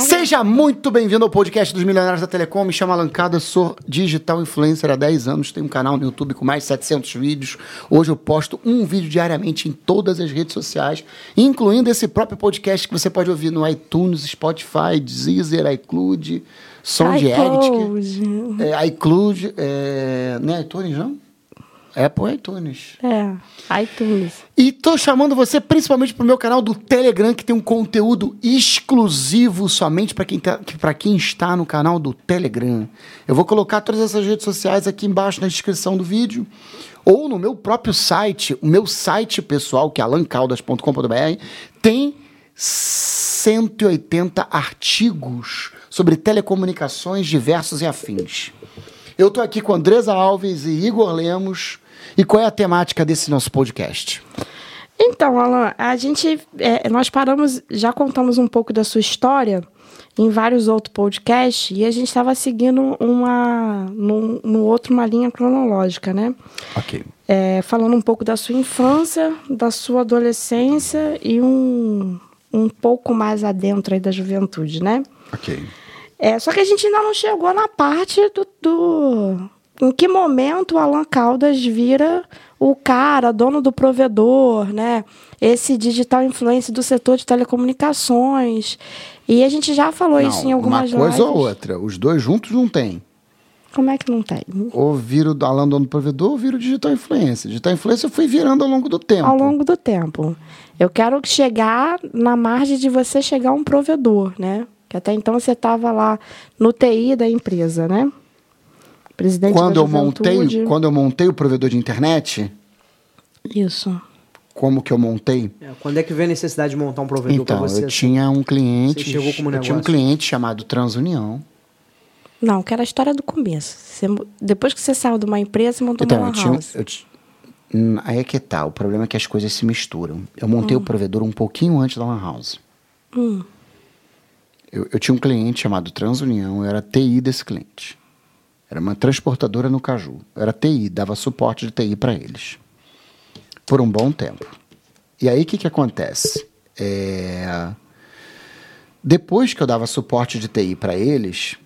Seja muito bem-vindo ao podcast dos Milionários da Telecom. Me chamo Alan Cada, sou digital influencer há 10 anos, tenho um canal no YouTube com mais de 700 vídeos. Hoje eu posto um vídeo diariamente em todas as redes sociais, incluindo esse próprio podcast que você pode ouvir no iTunes, Spotify, Deezer, iCloud, Sound Edit, é, iCloud, é, não é iTunes não? Apple iTunes. É, iTunes. E tô chamando você principalmente pro meu canal do Telegram, que tem um conteúdo exclusivo somente para quem, tá, pra quem está no canal do Telegram. Eu vou colocar todas essas redes sociais aqui embaixo na descrição do vídeo. Ou no meu próprio site, o meu site pessoal, que é alancaldas.com.br, tem 180 artigos sobre telecomunicações diversos e afins. Eu tô aqui com Andresa Alves e Igor Lemos. E qual é a temática desse nosso podcast? Então, Alan, a gente. é, nós paramos, já contamos um pouco da sua história em vários outros podcasts e a gente estava seguindo uma. No, no outro, uma linha cronológica, né? Ok. É, falando um pouco da sua infância, da sua adolescência e um, um pouco mais adentro aí da juventude, né? Ok. É, só que a gente ainda não chegou na parte do, do- Em que momento o Alan Caldas vira o cara, dono do provedor, né? Esse digital influencer do setor de telecomunicações. E a gente já falou isso em algumas uma coisa lives. ou outra. Os dois juntos não tem. Como é que não tem? Ou vira o Alan dono do provedor ou vira o digital influencer. Digital influencer eu fui virando ao longo do tempo. Ao longo do tempo. Eu quero chegar na margem de você chegar a um provedor, né? Que até então você estava lá no TI da empresa, né? Presidente Quando da eu, montei, quando eu montei o provedor de internet, Isso. como que eu montei? É, quando é que vem a necessidade de montar um provedor para Então, você? eu assim? tinha um cliente. Você chegou como eu tinha um cliente chamado Transunião. Não, que era a história do começo. Você depois que você saiu de uma empresa, você montou Então, uma eu tinha. house. Eu Hum, Aí é que tá. O problema é que as coisas se misturam. Eu montei o Hum. provedor um pouquinho antes da Lan House. Eu, eu tinha um cliente chamado Transunião, eu era TI desse cliente. Era uma transportadora no Caju. Era TI, dava suporte de TI para eles. Por um bom tempo. E aí o que, que acontece? É, Depois que eu dava suporte de TI para eles,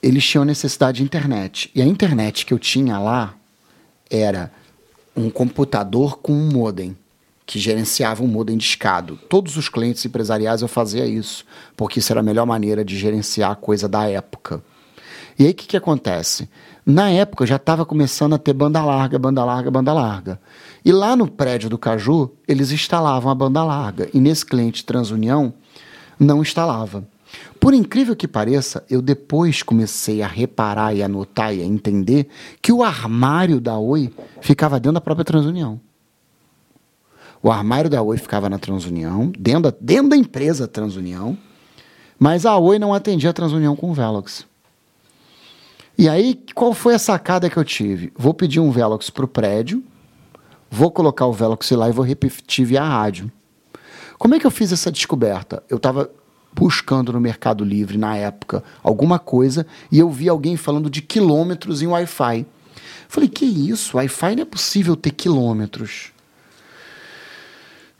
eles tinham necessidade de internet. E a internet que eu tinha lá era um computador com um modem, que gerenciava um modem discado. Todos os clientes empresariais eu fazia isso, porque isso era a melhor maneira de gerenciar a coisa da época. E aí o que, que acontece? Na época já estava começando a ter banda larga, banda larga, banda larga. E lá no prédio do Caju, eles instalavam a banda larga. E nesse cliente Transunião, não instalava. Por incrível que pareça, eu depois comecei a reparar e a notar e a entender que o armário da Oi ficava dentro da própria Transunião. O armário da Oi ficava na Transunião, dentro da, dentro da empresa Transunião, mas a Oi não atendia a Transunião com o Velox. E aí, qual foi a sacada que eu tive? Vou pedir um Velox para o prédio, vou colocar o Velox lá e vou repetir via rádio. Como é que eu fiz essa descoberta? Eu estava buscando no Mercado Livre, na época, alguma coisa, e eu vi alguém falando de quilômetros em Wi-Fi. Falei, que isso? Wi-Fi não é possível ter quilômetros.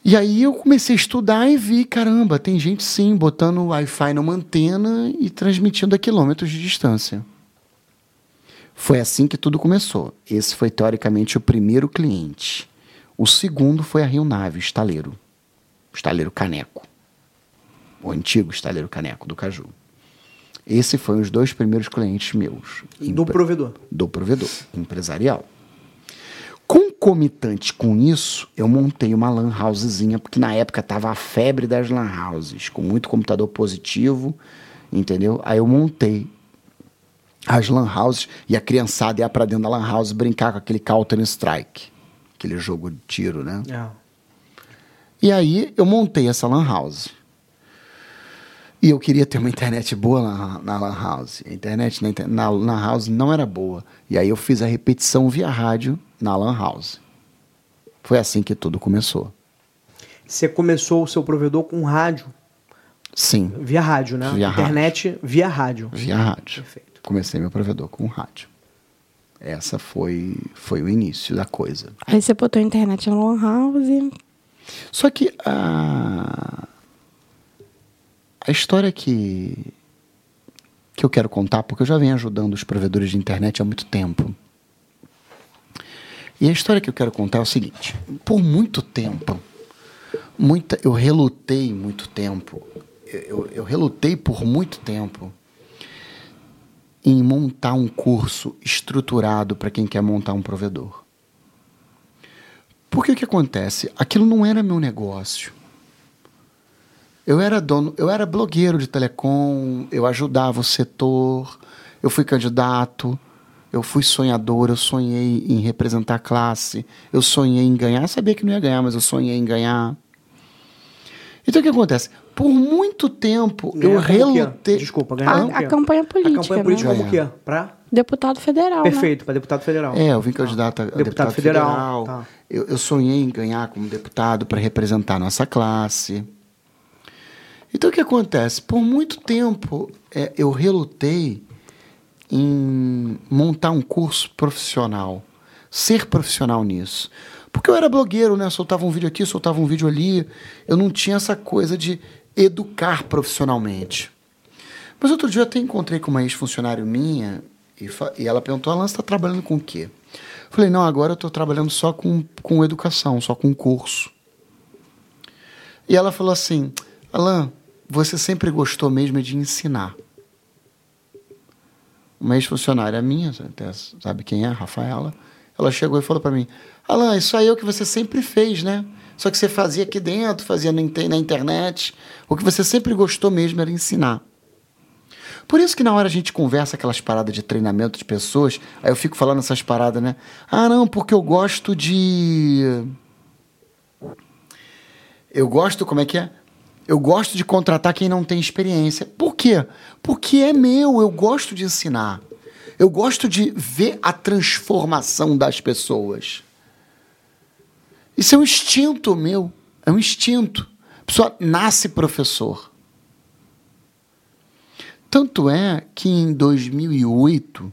E aí eu comecei a estudar e vi, caramba, tem gente sim botando Wi-Fi numa antena e transmitindo a quilômetros de distância. Foi assim que tudo começou. Esse foi teoricamente o primeiro cliente. O segundo foi a Rio Nave, o estaleiro. O estaleiro Caneco. O antigo estaleiro Caneco do Caju. Esses foram os dois primeiros clientes meus. Do Empre- provedor. do provedor empresarial. Concomitante com isso, eu montei uma lan housezinha, porque na época tava a febre das lan houses, com muito computador positivo, entendeu? Aí eu montei as lan houses e a criançada ia pra dentro da lan house brincar com aquele Counter Strike, aquele jogo de tiro, né? É. E aí eu montei essa lan house. E eu queria ter uma internet boa na, na lan house. A internet na, na lan house não era boa. E aí eu fiz a repetição via rádio na lan house. Foi assim que tudo começou. Você começou o seu provedor com rádio, Sim, via rádio, né? Via Internet via rádio. via rádio. Perfeito. Comecei meu provedor com rádio. Essa foi, foi o início da coisa. Aí você botou a internet na Lan House. Só que a, a história que, que eu quero contar, porque eu já venho ajudando os provedores de internet há muito tempo. E a história que eu quero contar é o seguinte: por muito tempo, muita, eu relutei muito tempo, eu, eu relutei por muito tempo em montar um curso estruturado para quem quer montar um provedor. Porque o que acontece? Aquilo não era meu negócio. Eu era dono, eu era blogueiro de telecom, eu ajudava o setor, eu fui candidato, eu fui sonhador, eu sonhei em representar a classe, eu sonhei em ganhar, sabia que não ia ganhar, mas eu sonhei em ganhar. Então o que acontece? Por muito tempo Ganhar eu como é? relutei. Desculpa, ganhar A, como a é? campanha política. A campanha né? política como É. que é? Pra? Deputado federal. né? Perfeito, pra deputado federal. É, eu vim candidato a deputado, Deputado federal. federal, tá. Eu, eu sonhei em ganhar como deputado para representar a nossa classe. Então o que acontece? Por muito tempo é, eu relutei em montar um curso profissional, ser profissional nisso. Porque eu era blogueiro, né? Soltava um vídeo aqui, soltava um vídeo ali. Eu não tinha essa coisa de educar profissionalmente. Mas outro dia eu até encontrei com uma ex-funcionário minha e, e ela perguntou: Alan, você está trabalhando com o quê? Eu falei: não, agora eu estou trabalhando só com, com educação, só com curso. E ela falou assim: Alan, você sempre gostou mesmo de ensinar. Uma ex-funcionária minha, até sabe quem é, Rafaela, ela chegou e falou para mim: Alan, isso aí é o que você sempre fez, né? Só que você fazia aqui dentro, fazia na inte- na internet. O que você sempre gostou mesmo era ensinar. Por isso que na hora a gente conversa aquelas paradas de treinamento de pessoas, aí eu fico falando essas paradas, né? Ah, não, porque eu gosto de. Eu gosto, como é que é? Eu gosto de contratar quem não tem experiência. Por quê? Porque é meu, eu gosto de ensinar. Eu gosto de ver a transformação das pessoas. Isso é um instinto meu. É um instinto. A pessoa nasce professor. Tanto é que em 2008,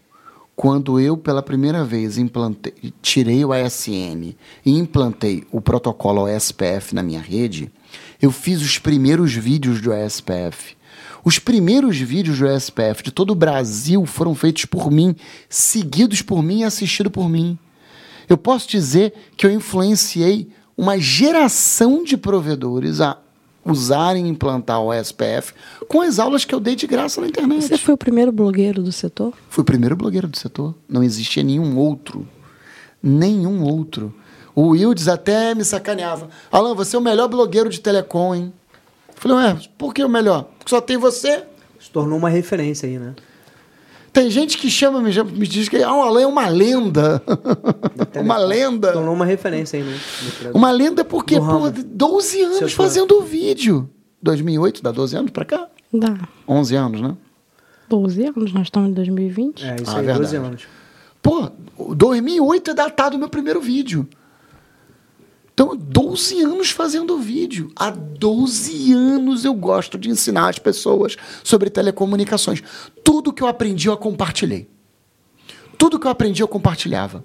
quando eu pela primeira vez implantei, tirei o ASN e implantei o protocolo OSPF na minha rede, eu fiz os primeiros vídeos do OSPF. Os primeiros vídeos do OSPF de todo o Brasil foram feitos por mim, seguidos por mim e assistidos por mim. Eu posso dizer que eu influenciei uma geração de provedores a usarem e implantar o SPF com as aulas que eu dei de graça na internet. Você foi o primeiro blogueiro do setor? Fui o primeiro blogueiro do setor. Não existia nenhum outro. Nenhum outro. O Wildes até me sacaneava. Alan, você é o melhor blogueiro de telecom, hein? Falei, ué, por que o melhor? Porque só tem você. Se tornou uma referência aí, né? Tem gente que chama, me, chama- me diz que ah, o Alan é uma lenda. uma lenda. tornou uma referência aí, né? Uma lenda porque, pô, ramo. 12 anos Seu fazendo vídeo. 2008, dá 12 anos pra cá? Dá. 11 anos, né? 12 anos, nós estamos em 2020. É, isso Ah, aí, verdade. 12 anos. Pô, 2008 é datado o meu primeiro vídeo. Então, 12 anos fazendo vídeo. Há 12 anos eu gosto de ensinar as pessoas sobre telecomunicações. Tudo que eu aprendi, eu compartilhei. Tudo que eu aprendi, eu compartilhava.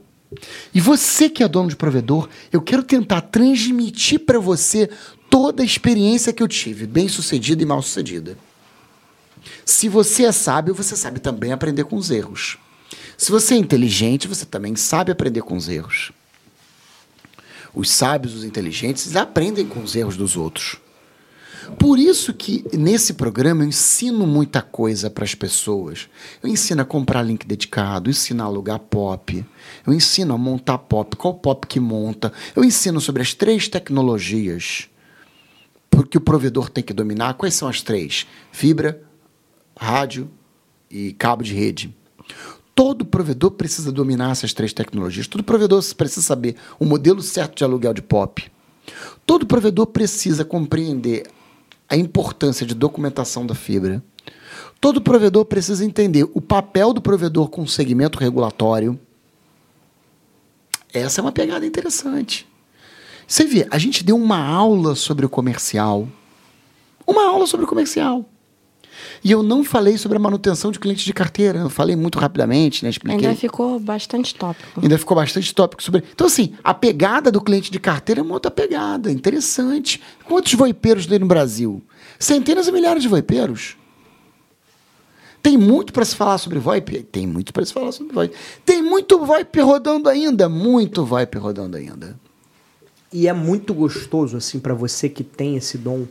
E você que é dono de provedor, eu quero tentar transmitir para você toda a experiência que eu tive, bem sucedida e mal sucedida. Se você é sábio, você sabe também aprender com os erros. Se você é inteligente, você também sabe aprender com os erros. Os sábios, os inteligentes, eles aprendem com os erros dos outros. Por isso que nesse programa eu ensino muita coisa para as pessoas. Eu ensino a comprar link dedicado, ensino a alugar pop, eu ensino a montar pop, qual pop que monta. Eu ensino sobre as três tecnologias que o provedor tem que dominar. Quais são as três? Fibra, rádio e cabo de rede. Todo provedor precisa dominar essas três tecnologias. Todo provedor precisa saber o modelo certo de aluguel de POP. Todo provedor precisa compreender a importância de documentação da fibra. Todo provedor precisa entender o papel do provedor com o segmento regulatório. Essa é uma pegada interessante. Você vê, a gente deu uma aula sobre o comercial. Uma aula sobre o comercial. E eu não falei sobre a manutenção de cliente de carteira. Eu falei muito rapidamente, né? Expliquei. Ainda ficou bastante tópico. Ainda ficou bastante tópico sobre. Então, assim, a pegada do cliente de carteira é uma outra pegada, interessante. Quantos voipeiros tem no Brasil? Centenas e milhares de voipeiros. Tem muito para se falar sobre VoIP? Tem muito para se falar sobre VoIP. Tem muito VoIP rodando ainda? Muito VoIP rodando ainda. E é muito gostoso, assim, para você que tem esse dom.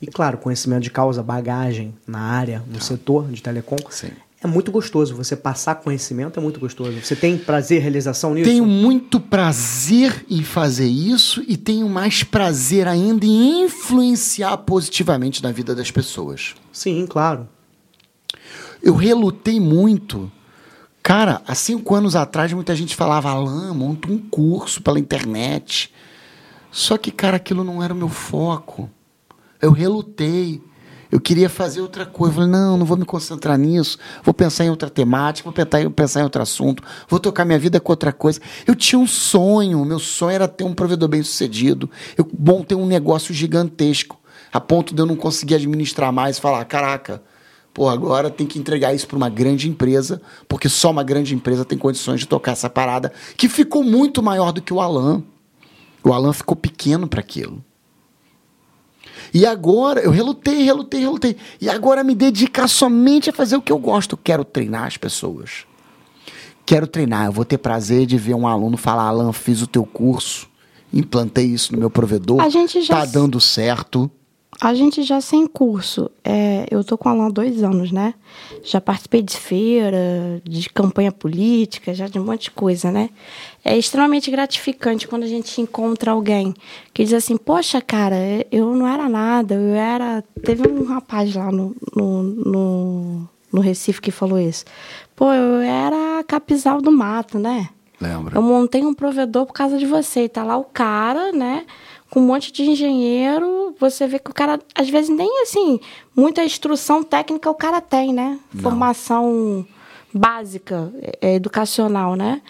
E, claro, conhecimento de causa, bagagem na área, no setor de telecom. Sim. É muito gostoso. Você passar conhecimento é muito gostoso. Você tem prazer, realização nisso? Tenho muito prazer em fazer isso e tenho mais prazer ainda em influenciar positivamente na vida das pessoas. Sim, claro. Eu relutei muito. Cara, há cinco anos atrás, muita gente falava, Alain, monta um curso pela internet. Só que, cara, aquilo não era o meu foco. Eu relutei. Eu queria fazer outra coisa. Eu falei, não, não vou me concentrar nisso. Vou pensar em outra temática, vou pensar, pensar em outro assunto. Vou tocar minha vida com outra coisa. Eu tinha um sonho. Meu sonho era ter um provedor bem sucedido. Eu montei um negócio gigantesco. A ponto de eu não conseguir administrar mais falar, caraca, Pô, agora tem que entregar isso para uma grande empresa, porque só uma grande empresa tem condições de tocar essa parada, que ficou muito maior do que o Alan. O Alan ficou pequeno para aquilo. E agora, eu relutei, relutei, relutei. E agora me dedicar somente a fazer o que eu gosto. Quero treinar as pessoas. Quero treinar. Eu vou ter prazer de ver um aluno falar: Alan, fiz o teu curso, implantei isso no meu provedor. A gente já tá dando certo. A gente já sem curso, é, eu tô com a Alan há dois anos, né? Já participei de feira, de campanha política, já de um monte de coisa, né? É extremamente gratificante quando a gente encontra alguém que diz assim, poxa, cara, eu não era nada, eu era... Teve um rapaz lá no, no, no, no Recife que falou isso. Pô, eu era capizal do mato, né? Lembra? Eu montei um provedor por causa de você. E tá lá o cara, né? Com um monte de engenheiro, você vê que o cara, às vezes, nem assim, muita instrução técnica o cara tem, né? Não. Formação básica, é, educacional, né?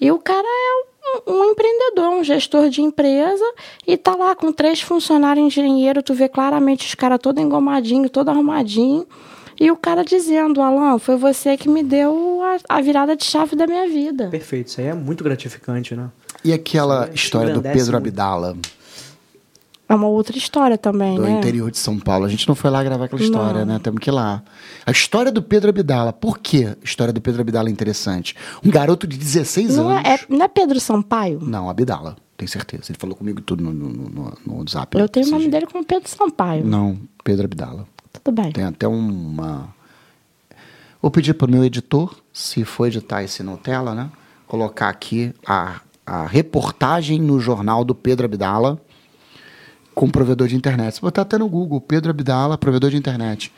E o cara é um, um, empreendedor, um gestor de empresa, e tá lá com três funcionários engenheiro, tu vê claramente os caras todo engomadinho, todo arrumadinho. E o cara dizendo, Alan, foi você que me deu a, a virada de chave da minha vida. Perfeito, isso aí é muito gratificante, né? E aquela história do Pedro Abdala? É uma outra história também, do né? Do interior de São Paulo. A gente não foi lá gravar aquela história, não. né? Temos que ir lá. A história do Pedro Abdala. Por que a história do Pedro Abdala é interessante? Um garoto de 16 não anos. É, não é Pedro Sampaio? Não, Abdala. Tenho certeza. Ele falou comigo tudo no, no, no, no WhatsApp. Eu tenho o nome dele como Pedro Sampaio. Não, Pedro Abdala. Tudo bem. Tem até uma... Vou pedir para o meu editor, se for editar esse Nutella, né? Colocar aqui a, a reportagem no jornal do Pedro Abdala com provedor de internet. Você botar até no Google, Pedro Abdala, provedor de internet.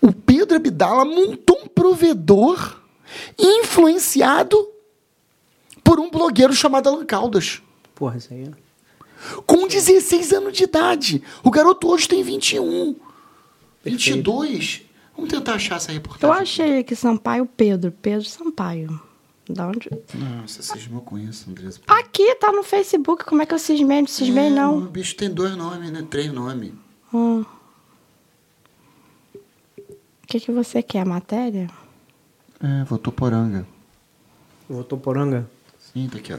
O Pedro Abdala montou um provedor influenciado por um blogueiro chamado Alan Caldas. Porra, isso aí é... Com 16 anos de idade. O garoto hoje tem 21. Perfeito. 22. Vamos tentar achar essa reportagem. Eu achei aqui Sampaio Pedro. Pedro Sampaio. Da onde? Não, você cismou com isso, Andresa. Aqui, tá no Facebook. Como é que eu cismei? Não cismei, é, não. O bicho tem dois nomes, né? Três nomes. Hum. O que, que você quer? A matéria? É, Votuporanga. Votuporanga? Sim, tá aqui, ó.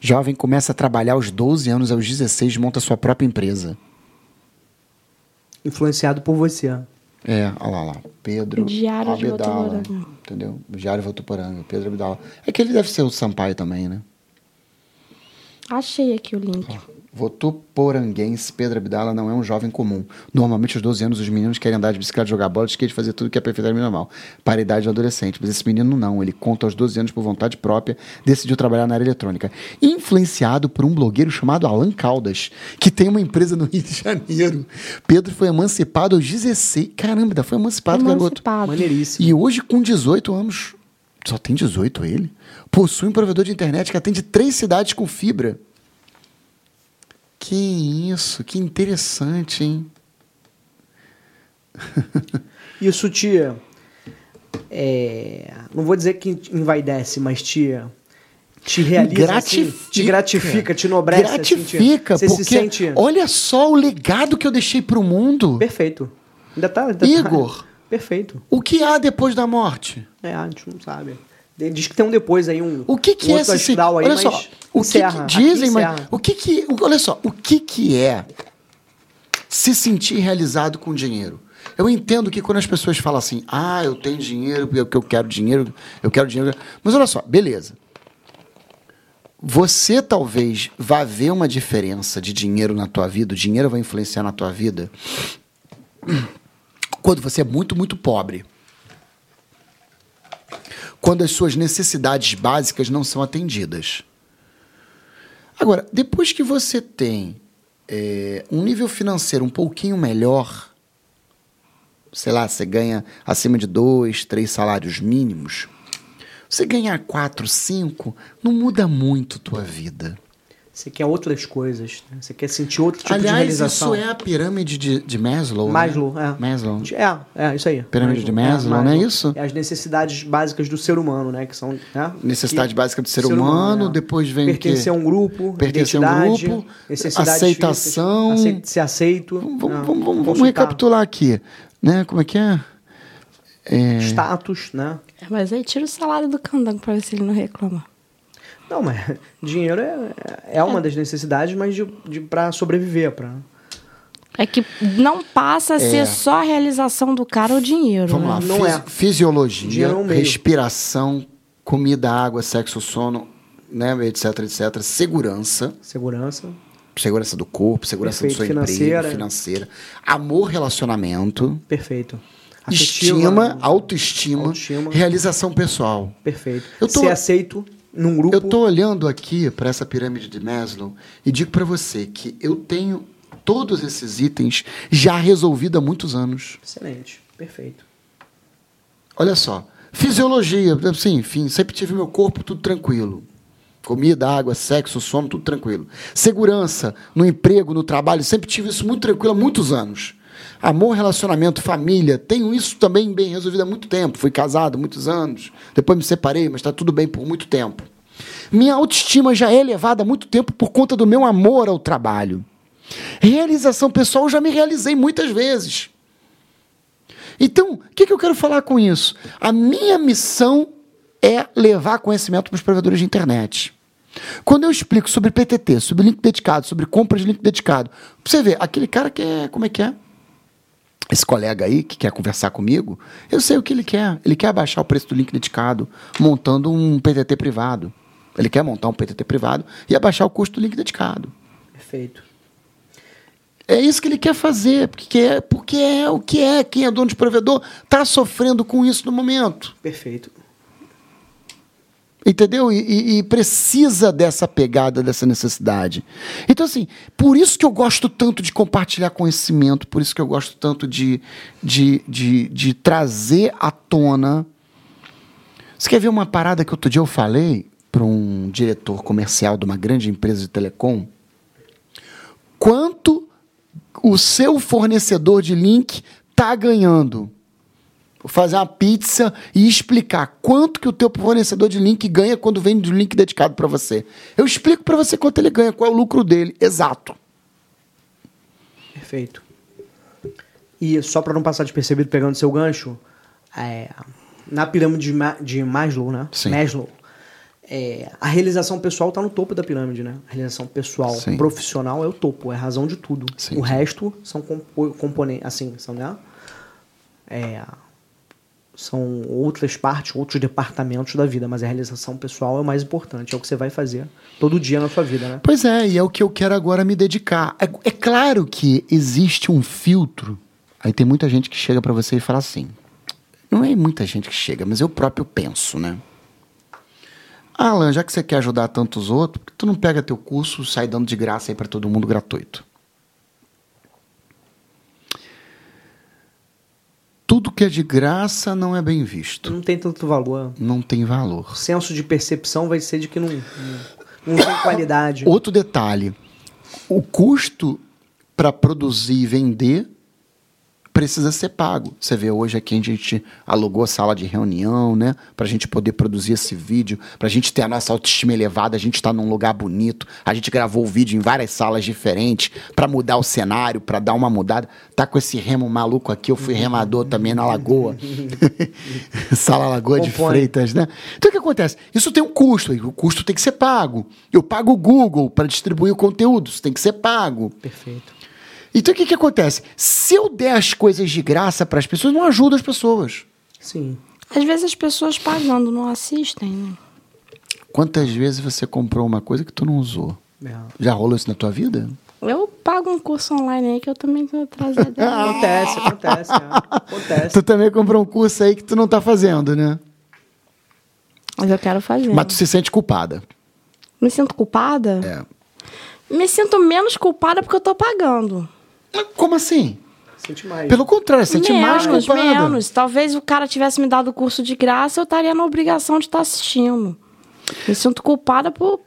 Jovem começa a trabalhar aos 12 anos, aos 16, monta sua própria empresa. Influenciado por você. É, olha lá, lá. Pedro Diário Abdala, de Entendeu? Diário Votuporanga, Pedro Abdala. É que ele deve ser o Sampaio também, né? Achei aqui o link. Votuporanguense Pedro Abdala não é um jovem comum. Normalmente, aos 12 anos, os meninos querem andar de bicicleta, jogar bola, de skate, fazer tudo que é perfeitamente normal. Para a idade do adolescente. Mas esse menino não. Ele conta aos 12 anos, por vontade própria, decidiu trabalhar na área eletrônica. Influenciado por um blogueiro chamado Alan Caldas, que tem uma empresa no Rio de Janeiro. Pedro foi emancipado aos 16. Caramba, foi emancipado, emancipado. garoto. Maneiríssimo. E hoje, com 18 anos, só tem 18 ele, possui um provedor de internet que atende três cidades com fibra. Que isso, que interessante, hein? Isso, tia. É, não vou dizer que envaidece, mas tia. Te realiza, gratifica, assim, te gratifica, te enobrece, assim, te- Gratifica, você se porque sente- olha só o legado que eu deixei pro mundo. Perfeito. Ainda tá. Ainda Igor. Tá... Perfeito. O que há depois da morte? É, a gente não sabe. Ele Diz que tem um depois aí, um. O que, que um é esse astral aí, Olha mas só, o que, encerra. que dizem, mas o que que, olha só, o que que é se sentir realizado com dinheiro? Eu entendo que quando as pessoas falam assim, ah, eu tenho dinheiro, eu, que eu quero dinheiro, eu quero dinheiro. Mas olha só, beleza. Você talvez vá ver uma diferença de dinheiro na tua vida, o dinheiro vai influenciar na tua vida quando você é muito, muito pobre. Quando as suas necessidades básicas não são atendidas. Agora, depois que você tem é, um nível financeiro um pouquinho melhor, sei lá, você ganha acima de dois, três salários mínimos, você ganhar quatro, cinco, não muda muito tua vida. Você quer outras coisas. né? Você quer sentir outro tipo de Aliás, realização. isso é a pirâmide de, de Maslow. né? Maslow, é. Maslow. É, é, isso aí. Pirâmide de Maslow, não é isso? É as necessidades básicas do ser humano, né? Que são. Né? Necessidade Que- básica do ser, humano, né? depois vem? Pertencer a um grupo, Pertencer a um grupo, aceitação. físicas, acei- ser aceito. Vamos, né? vamos, vamos, vamos Consultar. recapitular aqui. Né? Como é que é? É, Status, né? É, Mas aí tira o salário do candango pra ver se ele não reclama. Não, mas dinheiro é, é uma das necessidades, mas de, de, pra sobreviver, pra... É que não passa a ser só a realização do cara o dinheiro. Vamos né? lá. Não Fisi- é. Fisiologia, é respiração, comida, água, sexo, sono, né, etc, etc. Segurança. Segurança. Segurança do corpo, segurança do seu Perfeito, emprego, financeira. financeira. Amor, relacionamento. Perfeito. Afetiva, Estima, autoestima, Autoestima. realização pessoal. Perfeito. Eu tô- Ser aceito num grupo. Eu tô olhando aqui para essa pirâmide de Maslow e digo para você que eu tenho todos esses itens já resolvidos há muitos anos. Excelente. Perfeito. Olha só, fisiologia, assim, enfim, sempre tive meu corpo tudo tranquilo. Comida, água, sexo, sono, tudo tranquilo. Segurança no emprego, no trabalho, sempre tive isso muito tranquilo há muitos anos. Amor, relacionamento, família, tenho isso também bem resolvido há muito tempo. Fui casado muitos anos, depois me separei, mas está tudo bem por muito tempo. Minha autoestima já é elevada há muito tempo por conta do meu amor ao trabalho. Realização pessoal, já me realizei muitas vezes. Então, o que, que eu quero falar com isso? A minha missão é levar conhecimento para os provedores de internet. Quando eu explico sobre PTT, sobre link dedicado, sobre compra de link dedicado, você vê, aquele cara que é. Como é que é? Esse colega aí que quer conversar comigo, eu sei o que ele quer. Ele quer abaixar o preço do link dedicado montando um PTT privado. Ele quer montar um PTT privado e abaixar o custo do link dedicado. Perfeito. É isso que ele quer fazer, porque é, porque é o que é. Quem é dono de provedor está sofrendo com isso no momento. Perfeito. Entendeu? E, e- e precisa dessa pegada, dessa necessidade. Então, assim, por isso que eu gosto tanto de compartilhar conhecimento, por isso que eu gosto tanto de, de, de, de trazer à tona. Você quer ver uma parada que outro dia eu falei para um diretor comercial de uma grande empresa de telecom? Quanto o seu fornecedor de link está ganhando? Fazer uma pizza e explicar quanto que o teu fornecedor de link ganha quando vende um link dedicado para você. Eu explico para você quanto ele ganha, qual é o lucro dele, exato. Perfeito. E só para não passar despercebido pegando seu gancho, é, na pirâmide de, Ma- de Maslow, né? Sim. Maslow, é, a realização pessoal está no topo da pirâmide, né? A realização pessoal, Sim. profissional é o topo, é a razão de tudo. Sim, o resto são compo componentes, assim, são, né? É, são outras partes, outros departamentos da vida, mas a realização pessoal é o mais importante, é o que você vai fazer todo dia na sua vida, né? Pois é, e é o que eu quero agora me dedicar. É, é claro que existe um filtro. Aí tem muita gente que chega para você e fala assim. Não é muita gente que chega, mas eu próprio penso, né? Alan, já que você quer ajudar tantos outros, por que tu não pega teu curso sai dando de graça aí para todo mundo gratuito? Tudo que é de graça não é bem visto. Não tem tanto valor. Não tem valor. O senso de percepção vai ser de que não, não, não tem qualidade. Outro detalhe: o custo para produzir e vender precisa ser pago. Você vê hoje aqui a gente alugou a sala de reunião, né? Pra gente poder produzir esse vídeo, pra gente ter a nossa autoestima elevada, a gente tá num lugar bonito, a gente gravou o vídeo em várias salas diferentes pra mudar o cenário, pra dar uma mudada. Tá com esse remo maluco aqui, eu fui remador também na Lagoa. sala Lagoa de. Freitas, né? Então o que acontece? Isso tem um custo, e o custo tem que ser pago. Eu pago o Google para distribuir o conteúdo, isso tem que ser pago. Perfeito. Então o que, que acontece? Se eu der as coisas de graça para as pessoas, não ajuda as pessoas. Sim. Às vezes as pessoas pagando não assistem, né? Quantas vezes você comprou uma coisa que tu não usou? É. Já rolou isso na tua vida? Eu pago um curso online aí que eu também trazer dela. Acontece, acontece. é. Acontece. Tu também comprou um curso aí que tu não tá fazendo, né? Mas eu quero fazer. Mas tu se sente culpada. Me sinto culpada? É. Me sinto menos culpada porque eu tô pagando. Como assim? Sente mais. Pelo contrário, sente mais menos, culpada. menos. Talvez o cara tivesse me dado o curso de graça, eu estaria na obrigação de estar assistindo. Me sinto culpada por.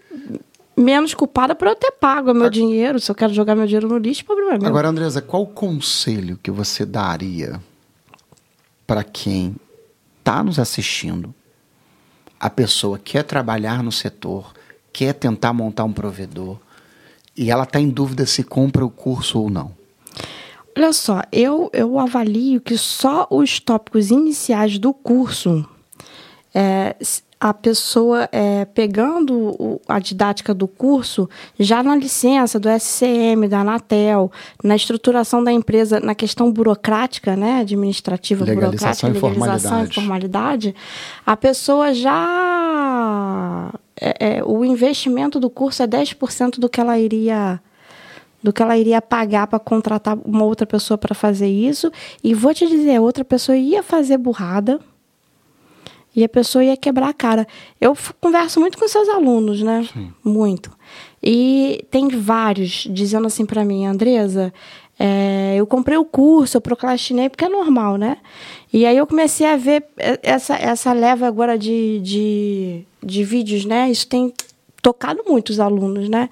Menos culpada por eu ter pago o meu dinheiro. Se eu quero jogar meu dinheiro no lixo, problema é meu. Agora, Andresa, qual o conselho que você daria para quem está nos assistindo? A pessoa quer trabalhar no setor, quer tentar montar um provedor e ela está em dúvida se compra o curso ou não. Olha só, eu, eu avalio que só os tópicos iniciais do curso, é, a pessoa é, pegando o- a didática do curso, já na licença do SCM, da Anatel, na estruturação da empresa, na questão burocrática, né, administrativa, Legalização burocrática, e legalização formalidade. e formalidade, a pessoa já. é, é, o investimento do curso é 10% do que ela iria do que ela iria pagar para contratar uma outra pessoa para fazer isso. E vou te dizer, a outra pessoa ia fazer burrada e a pessoa ia quebrar a cara. Eu converso muito com seus alunos, né? Muito. E tem vários dizendo assim para mim, Andresa, é, eu comprei o curso, eu procrastinei porque é normal, né? E aí eu comecei a ver eh, essa, essa leva agora de, de, de vídeos, né? Isso tem tocado muito os alunos, né?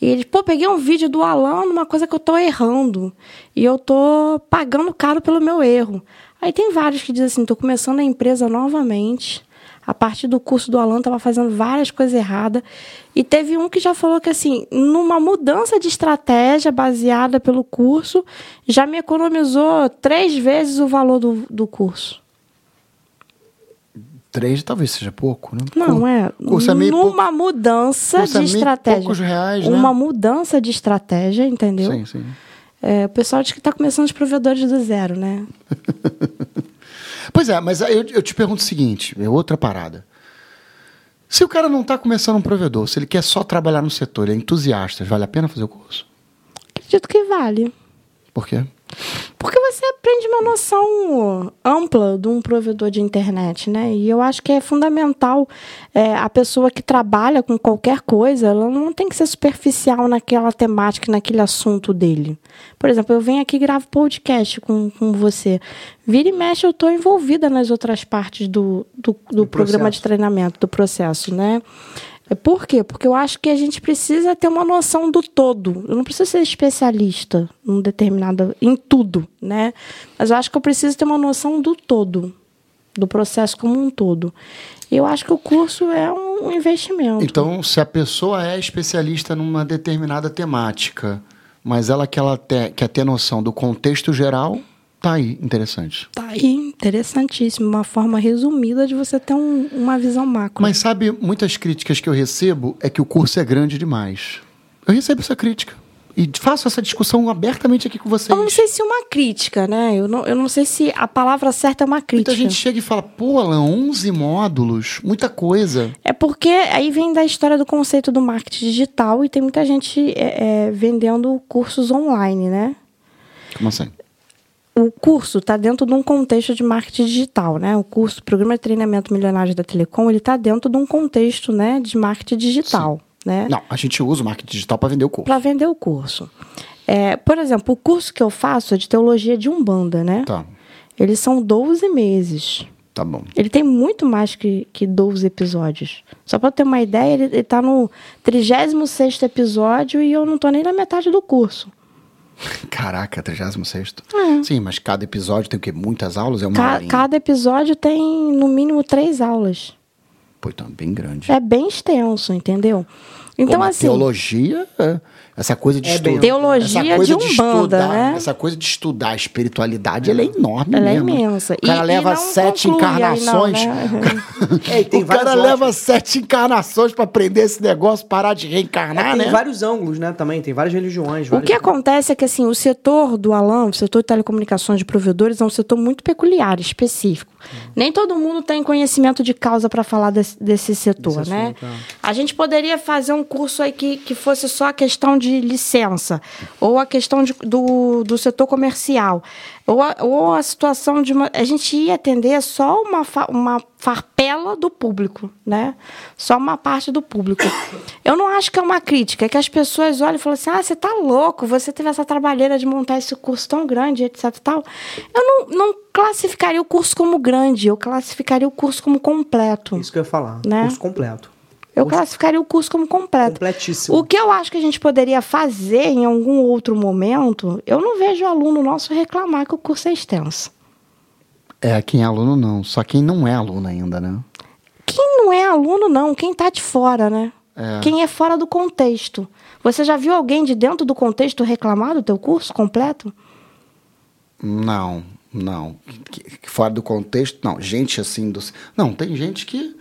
E eles, pô, peguei um vídeo do Alan numa coisa que eu tô errando. E eu tô pagando caro pelo meu erro. Aí tem vários que dizem assim, tô começando a empresa novamente. A partir do curso do Alan, tava fazendo várias coisas erradas. E teve um que já falou que, assim, numa mudança de estratégia baseada pelo curso, já me economizou três vezes o valor do, do curso. Três talvez seja pouco, né? Não, é. Curso é meio numa pouco. mudança de meio estratégia. poucos reais, né? Uma mudança de estratégia, entendeu? Sim, sim. É, o pessoal diz que está começando os provedores do zero, né? Pois é, mas eu, eu te pergunto o seguinte, é outra parada. Se o cara não está começando um provedor, se ele quer só trabalhar no setor, ele é entusiasta, vale a pena fazer o curso? Acredito que vale. Por quê? Porque você aprende uma noção ampla de um provedor de internet, né? E eu acho que é fundamental é, a pessoa que trabalha com qualquer coisa, ela não tem que ser superficial naquela temática, naquele assunto dele. Por exemplo, eu venho aqui e gravo podcast com, com você. Vira e mexe, eu estou envolvida nas outras partes do, do, do programa de processo. treinamento, do processo, né? É, Por quê? Porque eu acho que a gente precisa ter uma noção do todo. Eu não preciso ser especialista num determinado, em tudo, né? Mas eu acho que eu preciso ter uma noção do todo, do processo como um todo. Eu acho que o curso é um investimento. Então, se a pessoa é especialista numa determinada temática, mas ela quer, ela ter, quer ter noção do contexto geral, tá aí, interessante. Tá aí, interessantíssimo. Uma forma resumida de você ter um- uma visão macro. Mas sabe, muitas críticas que eu recebo é que o curso é grande demais. Eu recebo essa crítica. E faço essa discussão abertamente aqui com vocês. eu não sei se uma crítica, né? Eu não, eu não sei se a palavra certa é uma crítica. Muita gente chega e fala, pô, Alan, 11 módulos, muita coisa. É porque aí vem da história do conceito do marketing digital e tem muita gente é, é, vendendo cursos online, né? Como assim? O curso está dentro de um contexto de marketing digital, né? O curso, Programa de Treinamento Milionário da Telecom, ele está dentro de um contexto, né, de marketing digital, né? Não, a gente usa o marketing digital para vender o curso. Para vender o curso. É, por exemplo, o curso que eu faço é de teologia de Umbanda, né? Tá, Eles são 12 meses. tá bom. Ele tem muito mais que, que 12 episódios. Só para ter uma ideia, ele, ele tá no 36 episódio e eu não tô nem na metade do curso. Caraca, 36 É. Sim, mas cada episódio tem o quê? Muitas aulas? É uma Ca- horinha? cada episódio tem no mínimo três aulas. Pô, então é bem grande. É bem extenso, entendeu? Então, mas assim. teologia, é, essa coisa de É estudar. Teologia essa coisa de Umbanda, estudar, né? Essa coisa de estudar a espiritualidade, ela é enorme Ela é mesmo. imensa. O cara E- e leva não sete conclui aí, não, encarnações. né? É, e tem o cara leva sete encarnações pra aprender esse negócio, parar de reencarnar, tem né? vários ângulos, né? Também tem várias religiões. O vários- que acontece é que assim, o setor do Alan, o setor de telecomunicações de provedores, é um setor muito peculiar, específico. Nem todo mundo tem conhecimento de causa para falar desse, desse setor, Desse né? assunto, é. A gente poderia fazer um curso aí que, que fosse só a questão de licença, ou a questão de- do, do setor comercial, ou a, ou a situação de uma. A gente ia atender só uma, uma farpela do público, né? Só uma parte do público. Eu não acho que é uma crítica, é que as pessoas olham e falam assim: ah, você tá louco, você teve essa trabalheira de montar esse curso tão grande, etc. Tal. Eu não, não classificaria o curso como grande, eu classificaria o curso como completo. Isso que eu ia falar. Né? Curso completo. Eu classificaria o curso como completo. completíssimo. O que eu acho que a gente poderia fazer em algum outro momento, eu não vejo aluno nosso reclamar que o curso é extenso. É, quem é aluno não. Só quem não é aluno ainda, né? Quem não é aluno, não, quem está de fora, né? É. Quem é fora do contexto. Você já viu alguém de dentro do contexto reclamar do teu curso completo? Não, não. Fora do contexto, não. Gente assim do. Não, tem gente que.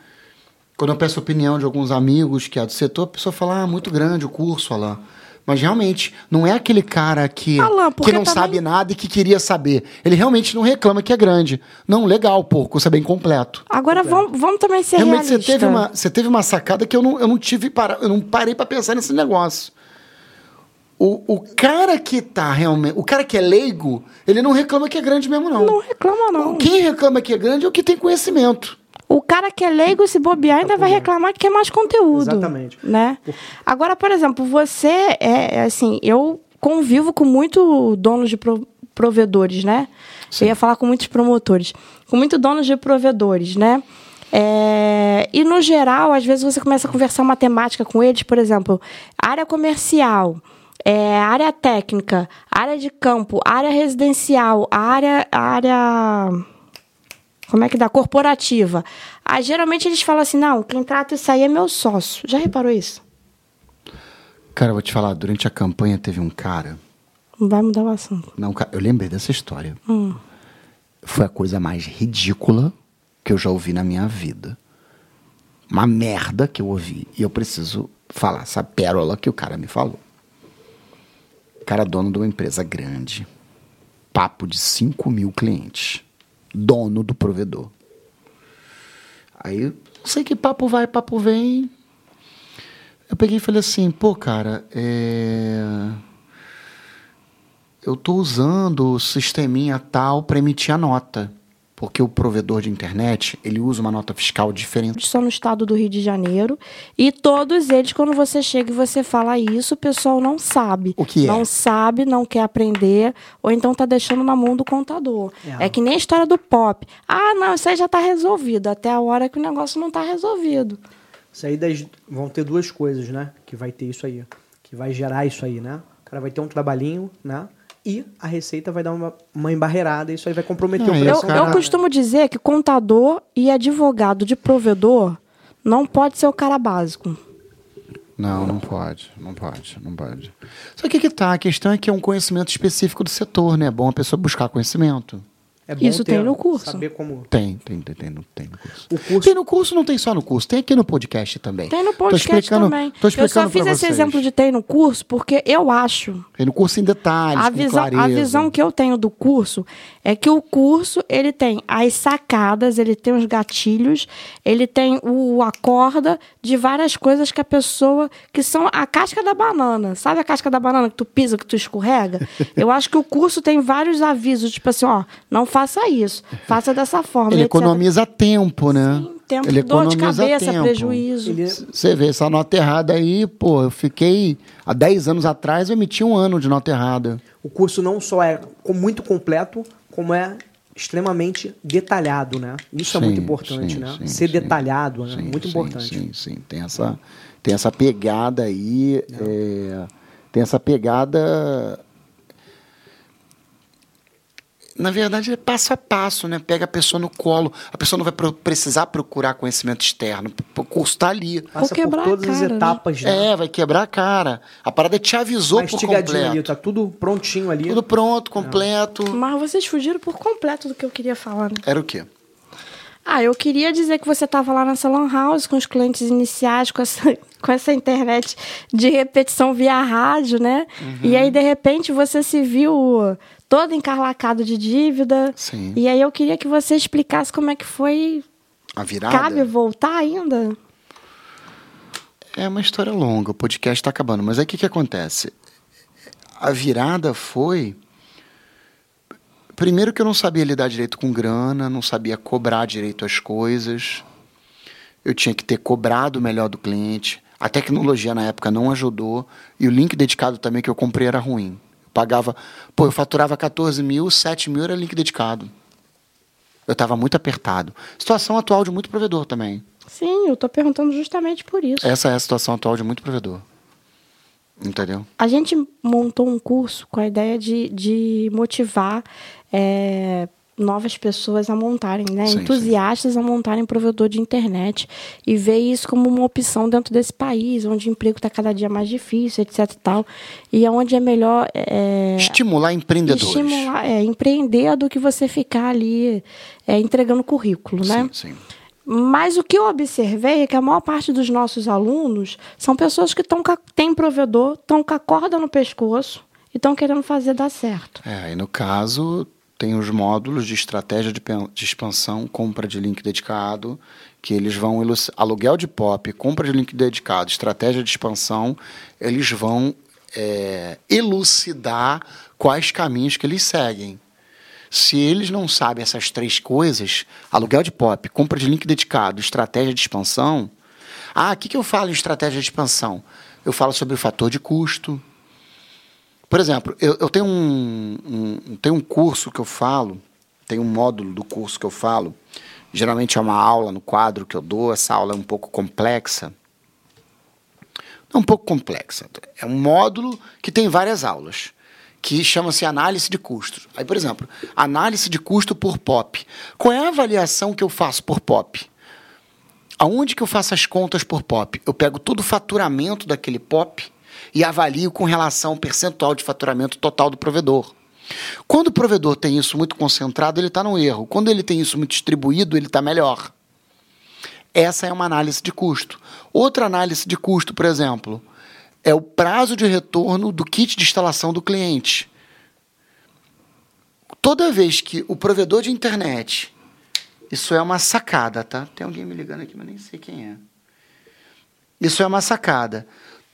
Quando eu peço opinião de alguns amigos que é do setor, a pessoa fala, ah, muito grande o curso, Alain. Mas realmente, não é aquele cara que, Alain, que não também- sabe nada e que queria saber. Ele realmente não reclama que é grande. Não, legal, pô, o curso é bem completo. Agora vamos, vamos também ser Realmente, você realistas. teve, uma, você teve uma sacada que eu não, eu não tive para, eu não parei para pensar nesse negócio. O, o cara que tá realmente. O cara que é leigo, ele não reclama que é grande mesmo, não. Não reclama, não. Quem reclama que é grande é o que tem conhecimento. O cara que é leigo, se bobear, ainda vai reclamar que quer mais conteúdo. Exatamente. Né? Agora, por exemplo, você é é assim, eu convivo com muito donos de pro- provedores, né? Eu ia falar com muitos promotores, com muito donos de provedores, né? É, e no geral, às vezes você começa a conversar matemática com eles, por exemplo, área comercial, é, área técnica, área de campo, área residencial, área, área como é que dá? Corporativa. Aí, geralmente eles falam assim: não, quem trata isso aí é meu sócio. Já reparou isso? Cara, eu vou te falar, durante a campanha teve um cara. Não vai mudar o assunto. Não, cara, eu lembrei dessa história. Hum. Foi a coisa mais ridícula que eu já ouvi na minha vida. Uma merda que eu ouvi. E eu preciso falar essa pérola que o cara me falou. O cara é dono de uma empresa grande. Papo de 5 mil clientes. Dono do provedor. Aí, não sei que papo vai, papo vem. Eu peguei e falei assim, pô, cara, é eu estou usando o sisteminha tal para emitir a nota. Porque o provedor de internet, ele usa uma nota fiscal diferente. Só no estado do Rio de Janeiro. E todos eles, quando você chega e você fala isso, o pessoal não sabe. O que é? Não sabe, não quer aprender, ou então tá deixando na mão do contador. É. É, que nem a história do pop. Ah, não, isso aí já tá resolvido. Até a hora que o negócio não tá resolvido. Isso aí das- vão ter duas coisas, né? Que vai ter isso aí. Que vai gerar isso aí, né? O cara vai ter um trabalhinho, né? E a Receita vai dar uma, uma embarreirada e isso aí vai comprometer Não, a e Eu, operação. cara- eu costumo dizer que contador e advogado de provedor não pode ser o cara básico. Não, não pode, não pode, não pode. Só que que tá, a questão é que é um conhecimento específico do setor, né? É bom a pessoa buscar conhecimento. É bom Isso ter- tem no curso. Saber como... Tem, tem, tem, tem, no, tem no curso. O curso- Tem no curso, não tem só no curso, tem aqui no podcast também. Tem no Tô podcast explicando- também. Tô eu só explicando fiz esse vocês. exemplo de tem no curso porque eu acho Tem no curso em detalhes, a com visão, clareza. a visão que eu tenho do curso é que o curso ele tem as sacadas, ele tem os gatilhos, ele tem o a corda de várias coisas que a pessoa que são a casca da banana, sabe a casca da banana que tu pisa, que tu escorrega? Eu acho que o curso tem vários avisos, tipo assim, ó, não faça isso, faça dessa forma. Ele etc. economiza tempo, né? Sim, tempo, Ele dor de economiza cabeça, tempo. prejuízo. Você vê essa nota errada aí, pô, eu fiquei. Há 10 anos atrás eu emiti um ano de nota errada. O curso não só é muito completo, como é extremamente detalhado, né? Isso é Sim, muito importante, sim, né? sim, Ser sim. detalhado, né? Muito sim, importante. Sim, sim. Tem essa, tem essa pegada aí. é, tem essa pegada. Na verdade, é passo a passo, né? Pega a pessoa no colo. A pessoa não vai pro- precisar procurar conhecimento externo. O curso tá ali. Passa quebrar por todas as cara, né? etapas, né? É, vai quebrar a cara. A parada te avisou por completo. ali, tá tudo prontinho ali. Tudo pronto, completo. Mas vocês fugiram por completo do que eu queria falar, né? Era o quê? Ah, eu queria dizer que você estava lá nessa lan house com os clientes iniciais, com essa, com essa internet de repetição via rádio, né? Uhum. E aí, de repente, você se viu todo encarlacado de dívida. Sim. E aí eu queria que você explicasse como é que foi. A virada? Cabe voltar ainda? É uma história longa, o podcast está acabando. Mas aí o que, que acontece? A virada foi. Primeiro que eu não sabia lidar direito com grana, não sabia cobrar direito as coisas. Eu tinha que ter cobrado melhor do cliente. A tecnologia na época não ajudou. E o link dedicado também que eu comprei era ruim. Pagava. Pô, eu faturava 14 mil, 7 mil era link dedicado. Eu estava muito apertado. Situação atual de muito provedor também. Sim, eu tô perguntando justamente por isso. Essa é a situação atual de muito provedor. Entendeu? A gente montou um curso com a ideia de, de motivar é, novas pessoas a montarem, né? Sim, Entusiastas a montarem provedor de internet e ver isso como uma opção dentro desse país, onde o emprego está cada dia mais difícil, etc e tal. E onde é melhor é, Estimular empreendedores. estimular, é, empreender do que você ficar ali é, entregando currículo, né? Sim, sim. Mas o que eu observei é que a maior parte dos nossos alunos são pessoas que estão têm provedor, estão com a corda no pescoço e estão querendo fazer dar certo. É, e no caso, tem os módulos de estratégia de, de expansão, compra de link dedicado, que eles vão. Aluguel de pop, compra de link dedicado, estratégia de expansão, eles vão é, elucidar quais caminhos que eles seguem. Se eles não sabem essas três coisas, aluguel de pop, compra de link dedicado, estratégia de expansão. Ah, o que, que eu falo em estratégia de expansão? Eu falo sobre o fator de custo. Por exemplo, eu, eu tenho, um, um, tenho um curso que eu falo, tem um módulo do curso que eu falo, geralmente é uma aula no quadro que eu dou, essa aula é um pouco complexa. Não um pouco complexa, é um módulo que tem várias aulas que chama-se análise de custos. Aí, por exemplo, análise de custo por POP. Qual é a avaliação que eu faço por POP? Aonde que eu faço as contas por POP? Eu pego todo o faturamento daquele POP e avalio com relação ao percentual de faturamento total do provedor. Quando o provedor tem isso muito concentrado, ele está no erro. Quando ele tem isso muito distribuído, ele está melhor. Essa é uma análise de custo. Outra análise de custo, por exemplo, é o prazo de retorno do kit de instalação do cliente. Toda vez que o provedor de internet, isso é uma sacada, tá? Tem alguém me ligando aqui, mas nem sei quem é. Isso é uma sacada.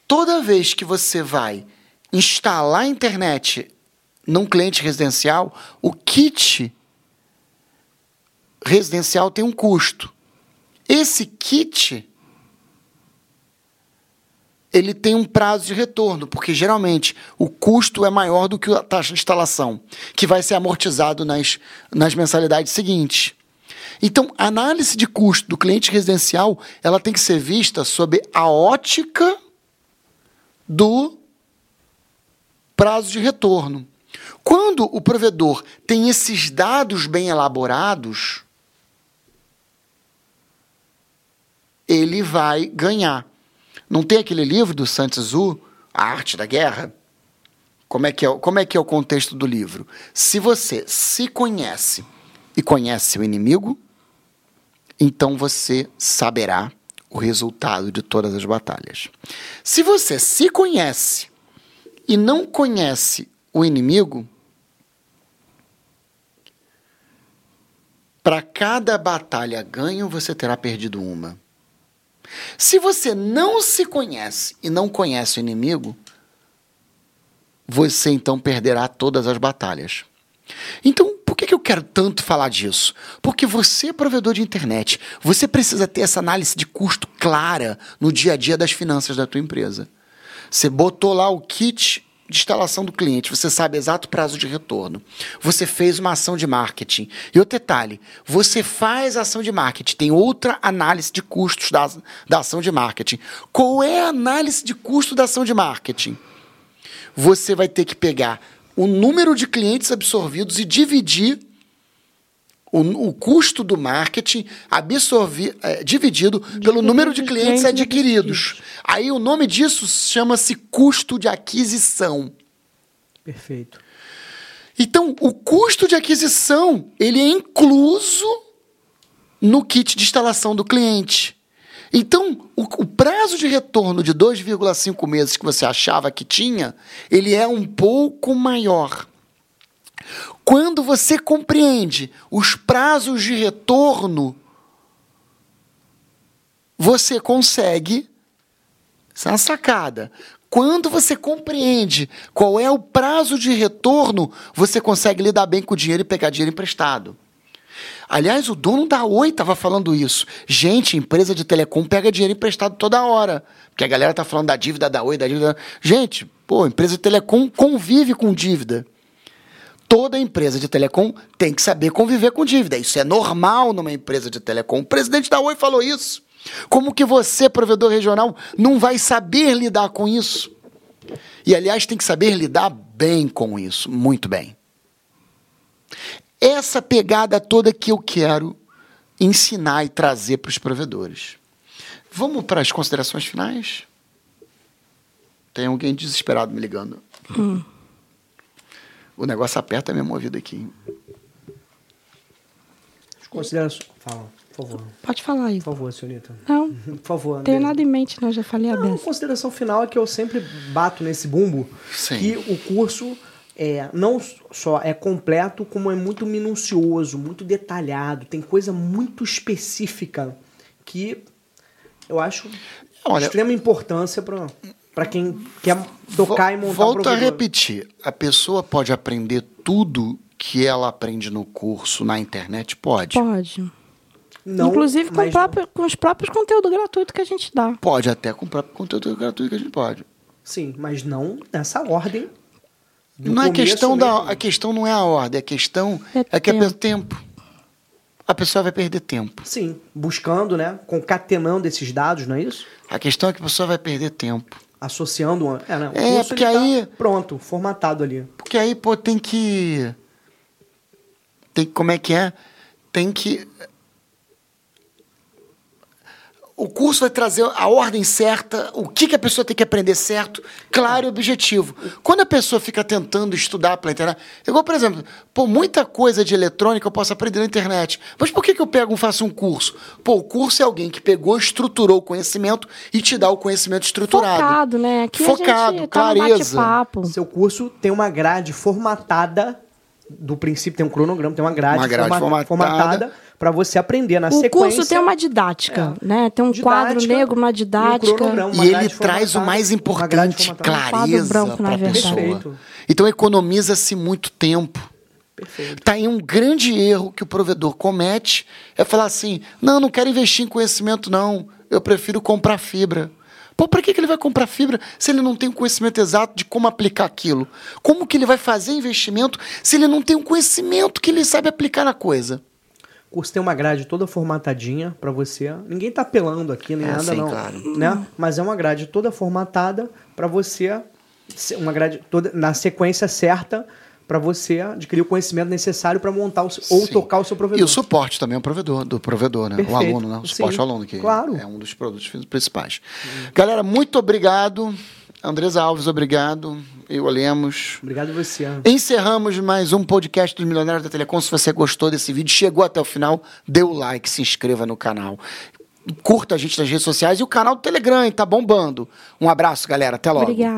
Toda vez que você vai instalar a internet num cliente residencial, o kit residencial tem um custo. Esse kit ele tem um prazo de retorno, porque geralmente o custo é maior do que a taxa de instalação, que vai ser amortizado nas, nas mensalidades seguintes. Então, a análise de custo do cliente residencial ela tem que ser vista sob a ótica do prazo de retorno. Quando o provedor tem esses dados bem elaborados, ele vai ganhar. Não tem aquele livro do Sun Tzu, A Arte da Guerra? Como é, que é, o- como é que é o contexto do livro? Se você se conhece e conhece seu inimigo, então você saberá o resultado de todas as batalhas. Se você se conhece e não conhece o inimigo, para cada batalha ganho, você terá perdido uma. Se você não se conhece e não conhece o inimigo, você então perderá todas as batalhas. Então, quero tanto falar disso? Porque você, provedor de internet, você precisa ter essa análise de custo clara no dia a dia das finanças da tua empresa. Você botou lá o kit de instalação do cliente, você sabe exato prazo de retorno. Você fez uma ação de marketing. E outro detalhe, você faz ação de marketing, tem outra análise de custos da, da ação de marketing. Qual é a análise de custo da ação de marketing? Você vai ter que pegar o número de clientes absorvidos e dividir o, o custo do marketing absorvi, é, dividido pelo número de clientes clientes adquiridos. Aí o nome disso chama-se custo de aquisição. Perfeito. Então, o custo de aquisição, ele é incluso no kit de instalação do cliente. Então, o, o prazo de retorno de 2,5 meses que você achava que tinha, ele é um pouco maior. Quando você compreende os prazos de retorno, você consegue. Essa é uma sacada. Quando você compreende qual é o prazo de retorno, você consegue lidar bem com o dinheiro e pegar dinheiro emprestado. Aliás, o dono da Oi estava falando isso. Gente, empresa de telecom pega dinheiro emprestado toda hora. Porque a galera tá falando da dívida da Oi, da dívida. Gente, pô, empresa de telecom convive com dívida. Toda empresa de telecom tem que saber conviver com dívida. Isso é normal numa empresa de telecom. O presidente da Oi falou isso. Como que você, provedor regional, não vai saber lidar com isso? E, aliás, tem que saber lidar bem com isso, muito bem. Essa pegada toda que eu quero ensinar e trazer para os provedores. Vamos para as considerações finais? Tem alguém desesperado me ligando. Hum. O negócio aperta a minha movida aqui. Considerações. Fala, por favor. Pode falar aí. Por favor, senhorita. Não, Por favor. não tenho nada em mente, não. Já falei a Não, a beça. consideração final é que eu sempre bato nesse bumbo Sim. que o curso é, não só é completo, como é muito minucioso, muito detalhado, tem coisa muito específica que eu acho de Olha- extrema importância para quem quer tocar e montar um Volto a provedor. repetir. A pessoa pode aprender tudo que ela aprende no curso na internet? Pode. Pode. Não, Inclusive com, próprio- com os próprios conteúdos gratuitos que a gente dá. Pode até com o próprio conteúdo gratuito que a gente pode. Sim, mas não nessa ordem. do não é questão ao da a questão não é a ordem, a questão É é, que a tempo. pessoa tempo. A pessoa vai perder tempo. Sim, buscando, né? Concatenando esses dados, não é isso? A questão é que a pessoa vai perder tempo. Associando. uma- É, né? o É, porque tá aí- Pronto, formatado ali. Porque aí, pô, tem que tem como é que é? Tem que o curso vai trazer a ordem certa, o que, que a pessoa tem que aprender certo, claro e objetivo. Quando a pessoa fica tentando estudar pela internet, igual, por exemplo, pô, muita coisa de eletrônica eu posso aprender na internet. Mas por que, que eu pego e faço um curso? Pô, o curso é alguém que pegou, estruturou o conhecimento e te dá o conhecimento estruturado. Focado, né? Aqui a Focado, gente tá clareza. Seu curso tem uma grade formatada do princípio, tem um cronograma, tem uma grade, Uma grade formatada. para você aprender na O sequência. curso tem uma didática, né? Tem um Didática quadro negro, uma e um didática. Uma E ele traz o mais importante. Um clareza branco, na para a verdade. pessoa. Perfeito. Então economiza-se muito tempo. Perfeito. Tá aí um grande erro que o provedor comete é falar assim: não, não quero investir em conhecimento, não. Eu prefiro comprar fibra. Pô, para que, que ele vai comprar fibra se ele não tem o conhecimento exato de como aplicar aquilo? Como que ele vai fazer investimento se ele não tem o conhecimento que ele sabe aplicar na coisa? O curso tem uma grade toda formatadinha para você. Ninguém tá apelando aqui nem É, nada sim, não, claro. né? Mas é uma grade toda formatada para você uma grade toda na sequência certa para você adquirir o conhecimento necessário para montar o, seu- ou Sim. tocar o seu provedor. E o suporte também é o provedor, do provedor, né? Perfeito. O aluno, né? O suporte Sim, ao aluno, que claro. é um dos produtos principais. Galera, muito obrigado. Andresa Alves, obrigado. Eu Lemos. Obrigado você. Encerramos mais um podcast dos Milionários da Telecom. Se você gostou desse vídeo, chegou até o final, dê o like, se inscreva no canal. Curta a gente nas redes sociais e o canal do Telegram, hein? tá bombando. Um abraço, galera. Até logo. Obrigada.